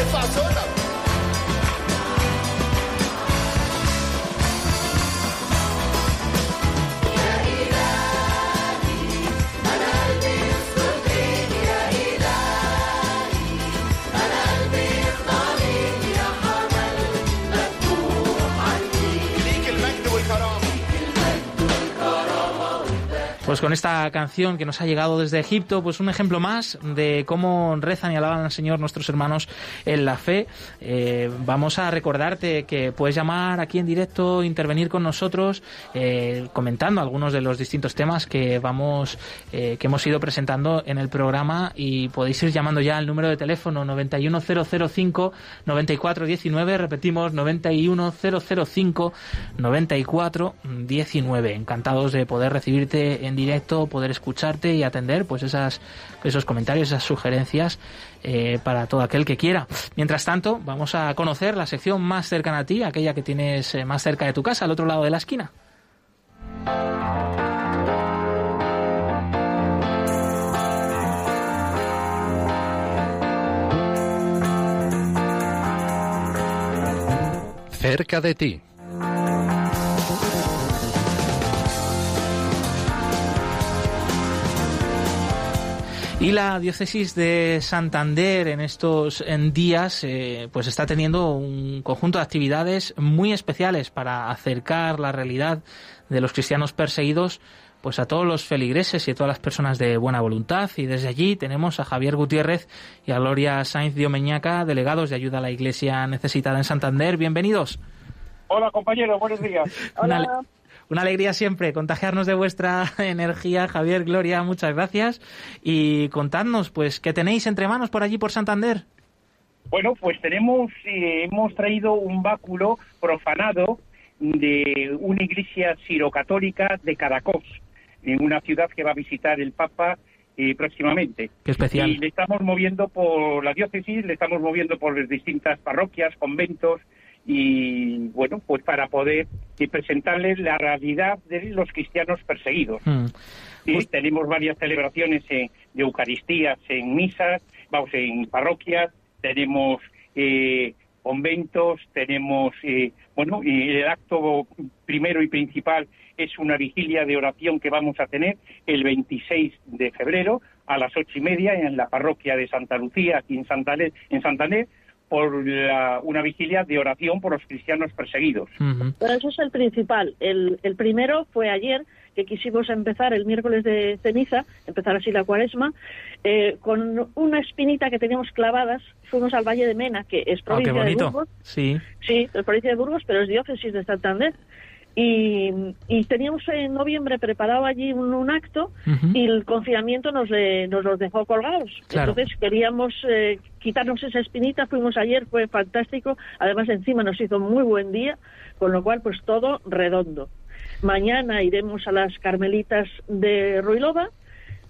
é fazenda. Pues con esta canción que nos ha llegado desde Egipto, pues un ejemplo más de cómo rezan y alaban al Señor nuestros hermanos en la fe. Eh, vamos a recordarte que puedes llamar aquí en directo, intervenir con nosotros, eh, comentando algunos de los distintos temas que vamos, eh, que hemos ido presentando en el programa y podéis ir llamando ya al número de teléfono 91005 9419, repetimos 91005 9419. Encantados de poder recibirte en directo, poder escucharte y atender pues esas, esos comentarios, esas sugerencias eh, para todo aquel que quiera. Mientras tanto, vamos a conocer la sección más cercana a ti, aquella que tienes eh, más cerca de tu casa, al otro lado de la esquina. Cerca de ti. Y la diócesis de Santander en estos días eh, pues está teniendo un conjunto de actividades muy especiales para acercar la realidad de los cristianos perseguidos pues a todos los feligreses y a todas las personas de buena voluntad y desde allí tenemos a Javier Gutiérrez y a Gloria Sainz Diomeñaca, delegados de ayuda a la Iglesia necesitada en Santander. Bienvenidos. Hola compañero, buenos días. Hola. Una alegría siempre contagiarnos de vuestra energía, Javier, Gloria, muchas gracias. Y contadnos, pues, ¿qué tenéis entre manos por allí, por Santander? Bueno, pues tenemos, eh, hemos traído un báculo profanado de una iglesia sirocatólica de Caracos, en una ciudad que va a visitar el Papa eh, próximamente. Qué especial. Y le estamos moviendo por la diócesis, le estamos moviendo por las distintas parroquias, conventos, y bueno, pues para poder presentarles la realidad de los cristianos perseguidos. Mm. Sí, tenemos varias celebraciones de Eucaristías en misas, vamos, en parroquias, tenemos eh, conventos, tenemos, eh, bueno, y el acto primero y principal es una vigilia de oración que vamos a tener el 26 de febrero a las ocho y media en la parroquia de Santa Lucía, aquí en Santander, en Santander por una vigilia de oración por los cristianos perseguidos. Pero eso es el principal. El, el, primero fue ayer, que quisimos empezar el miércoles de ceniza, empezar así la cuaresma, eh, con una espinita que teníamos clavadas. Fuimos al Valle de Mena, que es Ah, provincia de Burgos. Sí. Sí, es provincia de Burgos, pero es diócesis de Santander. Y, y, teníamos en noviembre preparado allí un, un acto uh -huh. y el confinamiento nos, le, nos los dejó colgados. Claro. Entonces queríamos eh, quitarnos esa espinita, fuimos ayer, fue fantástico, además encima nos hizo muy buen día, con lo cual pues todo redondo. Mañana iremos a las Carmelitas de Ruilova,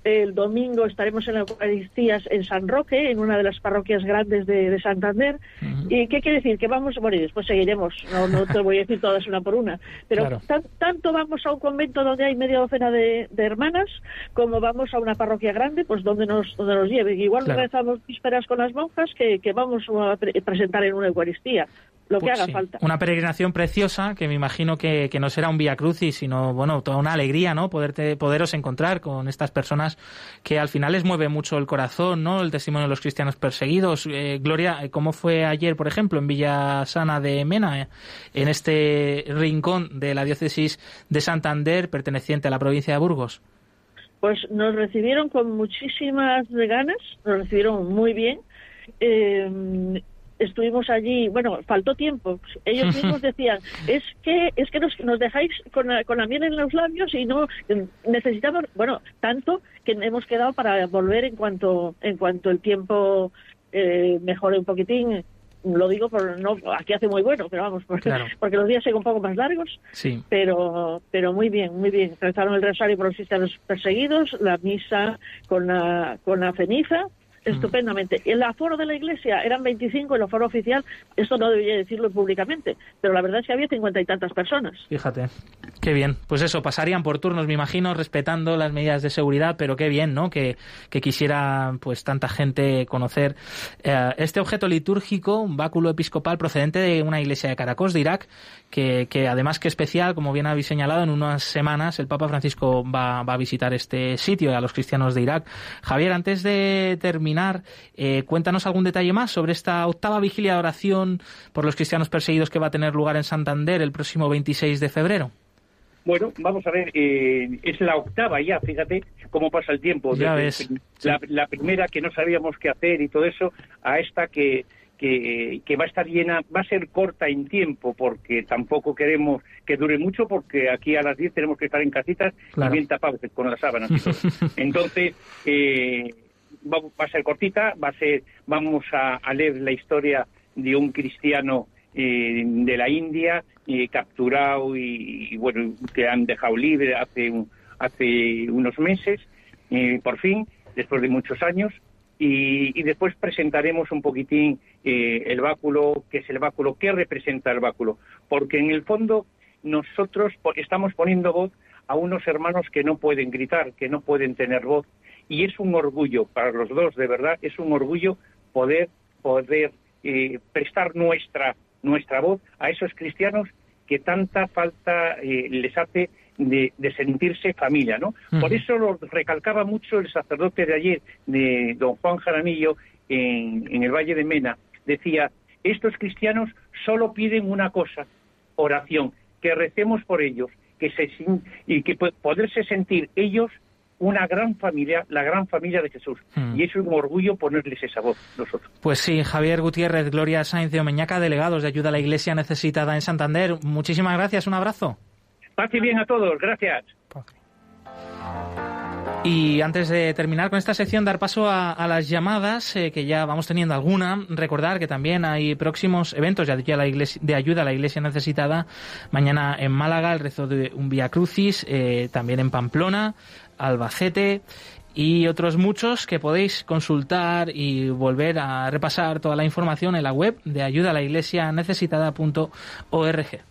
el domingo estaremos en Eucaristías en San Roque, en una de las parroquias grandes de, de Santander. Uh -huh. ¿Y qué quiere decir? Que vamos, bueno, y después seguiremos, no, no te voy a decir todas una por una, pero Claro. tan- tanto vamos a un convento donde hay media docena de, de hermanas, como vamos a una parroquia grande, pues donde nos, donde nos lleve. Igual Claro. rezamos vísperas con las monjas que, que vamos a pre- presentar en una Eucaristía, lo que Pues haga sí, falta. Una peregrinación preciosa que me imagino que, que no será un vía crucis, sino bueno, toda una alegría, ¿no? Poderte, poderos encontrar con estas personas que al final les mueve mucho el corazón, ¿no? El testimonio de los cristianos perseguidos. Eh, Gloria, ¿cómo fue ayer, por ejemplo, en Villasana de Mena, eh, en este rincón de la diócesis de Santander, perteneciente a la provincia de Burgos? Pues nos recibieron con muchísimas ganas, nos recibieron muy bien. Eh, estuvimos allí, bueno, faltó tiempo. Ellos mismos decían, es que es que nos, nos dejáis con la, con la miel en los labios y no necesitamos, bueno, tanto que hemos quedado para volver en cuanto en cuanto el tiempo eh, mejore un poquitín. Lo digo por no aquí hace muy bueno, pero vamos, porque, Claro. porque los días son un poco más largos Sí. pero pero muy bien, muy bien. Rezaron el rosario por los cristianos perseguidos, la misa con la, con la ceniza estupendamente. El aforo de la iglesia eran 25, el aforo oficial, esto no debería decirlo públicamente, pero la verdad es que había cincuenta y tantas personas. Fíjate, qué bien. Pues eso, pasarían por turnos, me imagino, respetando las medidas de seguridad, pero qué bien, ¿no? Que, que quisiera pues tanta gente conocer eh, este objeto litúrgico, un báculo episcopal procedente de una iglesia de Caracos, de Irak, que, que además que especial, como bien habéis señalado, en unas semanas el Papa Francisco va, va a visitar este sitio a los cristianos de Irak. Javier, antes de terminar, eh, cuéntanos algún detalle más sobre esta octava vigilia de oración por los cristianos perseguidos que va a tener lugar en Santander el próximo 26 de febrero. Bueno, vamos a ver, eh, es la octava ya, fíjate cómo pasa el tiempo. Ya ves. La, la primera que no sabíamos qué hacer y todo eso, a esta que, que, que, va a estar llena, va a ser corta en tiempo, porque tampoco queremos que dure mucho, porque aquí a las 10 tenemos que estar en casitas Claro. y bien tapados con las sábanas y todo. Entonces, eh, va, va a ser cortita, va a ser, vamos a, leer la historia de un cristiano eh, de la India eh, capturado y, bueno que han dejado libre hace un- hace unos meses eh, por fin después de muchos años. Y, y después presentaremos un poquitín eh, el báculo qué es el báculo qué representa el báculo. Porque en el fondo nosotros estamos poniendo voz a unos hermanos que no pueden gritar que no pueden tener voz y es un orgullo para los dos de verdad es un orgullo poder poder eh, prestar nuestra nuestra voz a esos cristianos que tanta falta eh, les hace de, de sentirse familia, ¿no? Por eso lo recalcaba mucho el sacerdote de ayer, de don Juan Jaramillo, en, en el Valle de Mena. Decía, estos cristianos solo piden una cosa, oración, que recemos por ellos, que se y que po- poderse sentir ellos una gran familia, la gran familia de Jesús. Mm. Y es un orgullo ponerles esa voz nosotros. Pues sí, Javier Gutiérrez, Gloria Sainz de Omeñaca, delegados de ayuda a la Iglesia necesitada en Santander. Muchísimas gracias, un abrazo. Paz y bien a todos, gracias. Y antes de terminar con esta sección, dar paso a, las llamadas, eh, que ya vamos teniendo alguna. Recordar que también hay próximos eventos de ayuda a la iglesia, de ayuda a la iglesia necesitada. Mañana en Málaga, el rezo de un Via Crucis, eh, también en Pamplona, Albacete y otros muchos que podéis consultar y volver a repasar toda la información en la web de ayuda a la iglesia necesitada.org.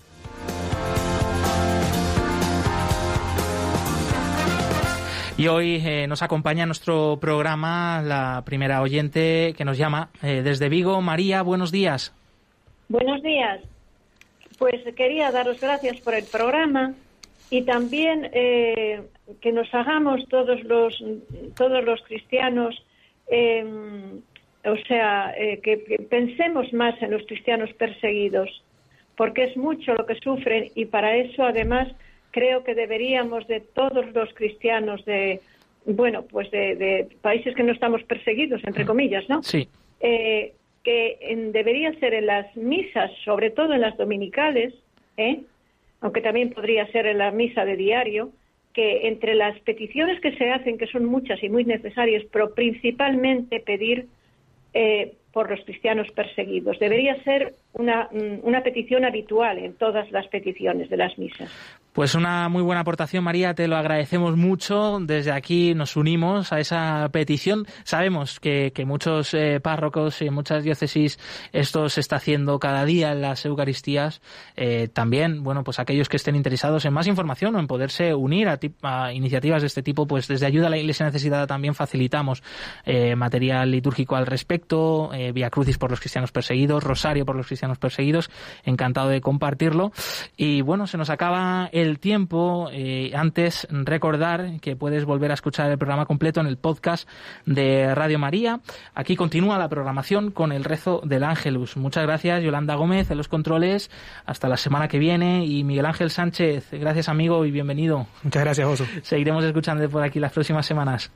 Y hoy eh, nos acompaña en nuestro programa la primera oyente que nos llama eh, desde Vigo. María, buenos días. Buenos días. Pues quería daros gracias por el programa y también eh, que nos hagamos todos los todos los cristianos, eh, o sea, eh, que, que pensemos más en los cristianos perseguidos, porque es mucho lo que sufren y para eso además creo que deberíamos de todos los cristianos de bueno pues de, de países que no estamos perseguidos entre comillas, ¿no? Sí. eh, que debería ser en las misas, sobre todo en las dominicales, ¿eh? aunque también podría ser en la misa de diario, que entre las peticiones que se hacen, que son muchas y muy necesarias, pero principalmente pedir eh, por los cristianos perseguidos. Debería ser una, mm, una petición habitual en todas las peticiones de las misas. Pues una muy buena aportación, María, te lo agradecemos mucho. Desde aquí nos unimos a esa petición. Sabemos que, que muchos eh, párrocos y muchas diócesis esto se está haciendo cada día en las Eucaristías. Eh, también, bueno, pues aquellos que estén interesados en más información o en poderse unir a, a iniciativas de este tipo, pues desde Ayuda a la Iglesia Necesitada también facilitamos eh, material litúrgico al respecto, Via Crucis por los cristianos perseguidos, Rosario por los cristianos perseguidos. Encantado de compartirlo. Y bueno, se nos acaba el tiempo. Eh, antes, recordar que puedes volver a escuchar el programa completo en el podcast de Radio María. Aquí continúa la programación con el rezo del Ángelus. Muchas gracias, Yolanda Gómez, en los controles. Hasta la semana que viene. Y Miguel Ángel Sánchez, gracias, amigo, y bienvenido. Muchas gracias, Oso. Seguiremos escuchando por aquí las próximas semanas.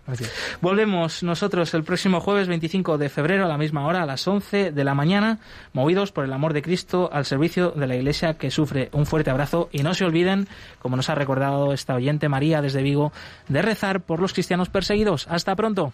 Volvemos nosotros el próximo jueves 25 de febrero a la misma hora, a las 11 de la mañana, movidos por el amor de Cristo al servicio de la Iglesia que sufre. Un fuerte abrazo y no se olviden, como nos ha recordado esta oyente María desde Vigo, de rezar por los cristianos perseguidos. Hasta pronto.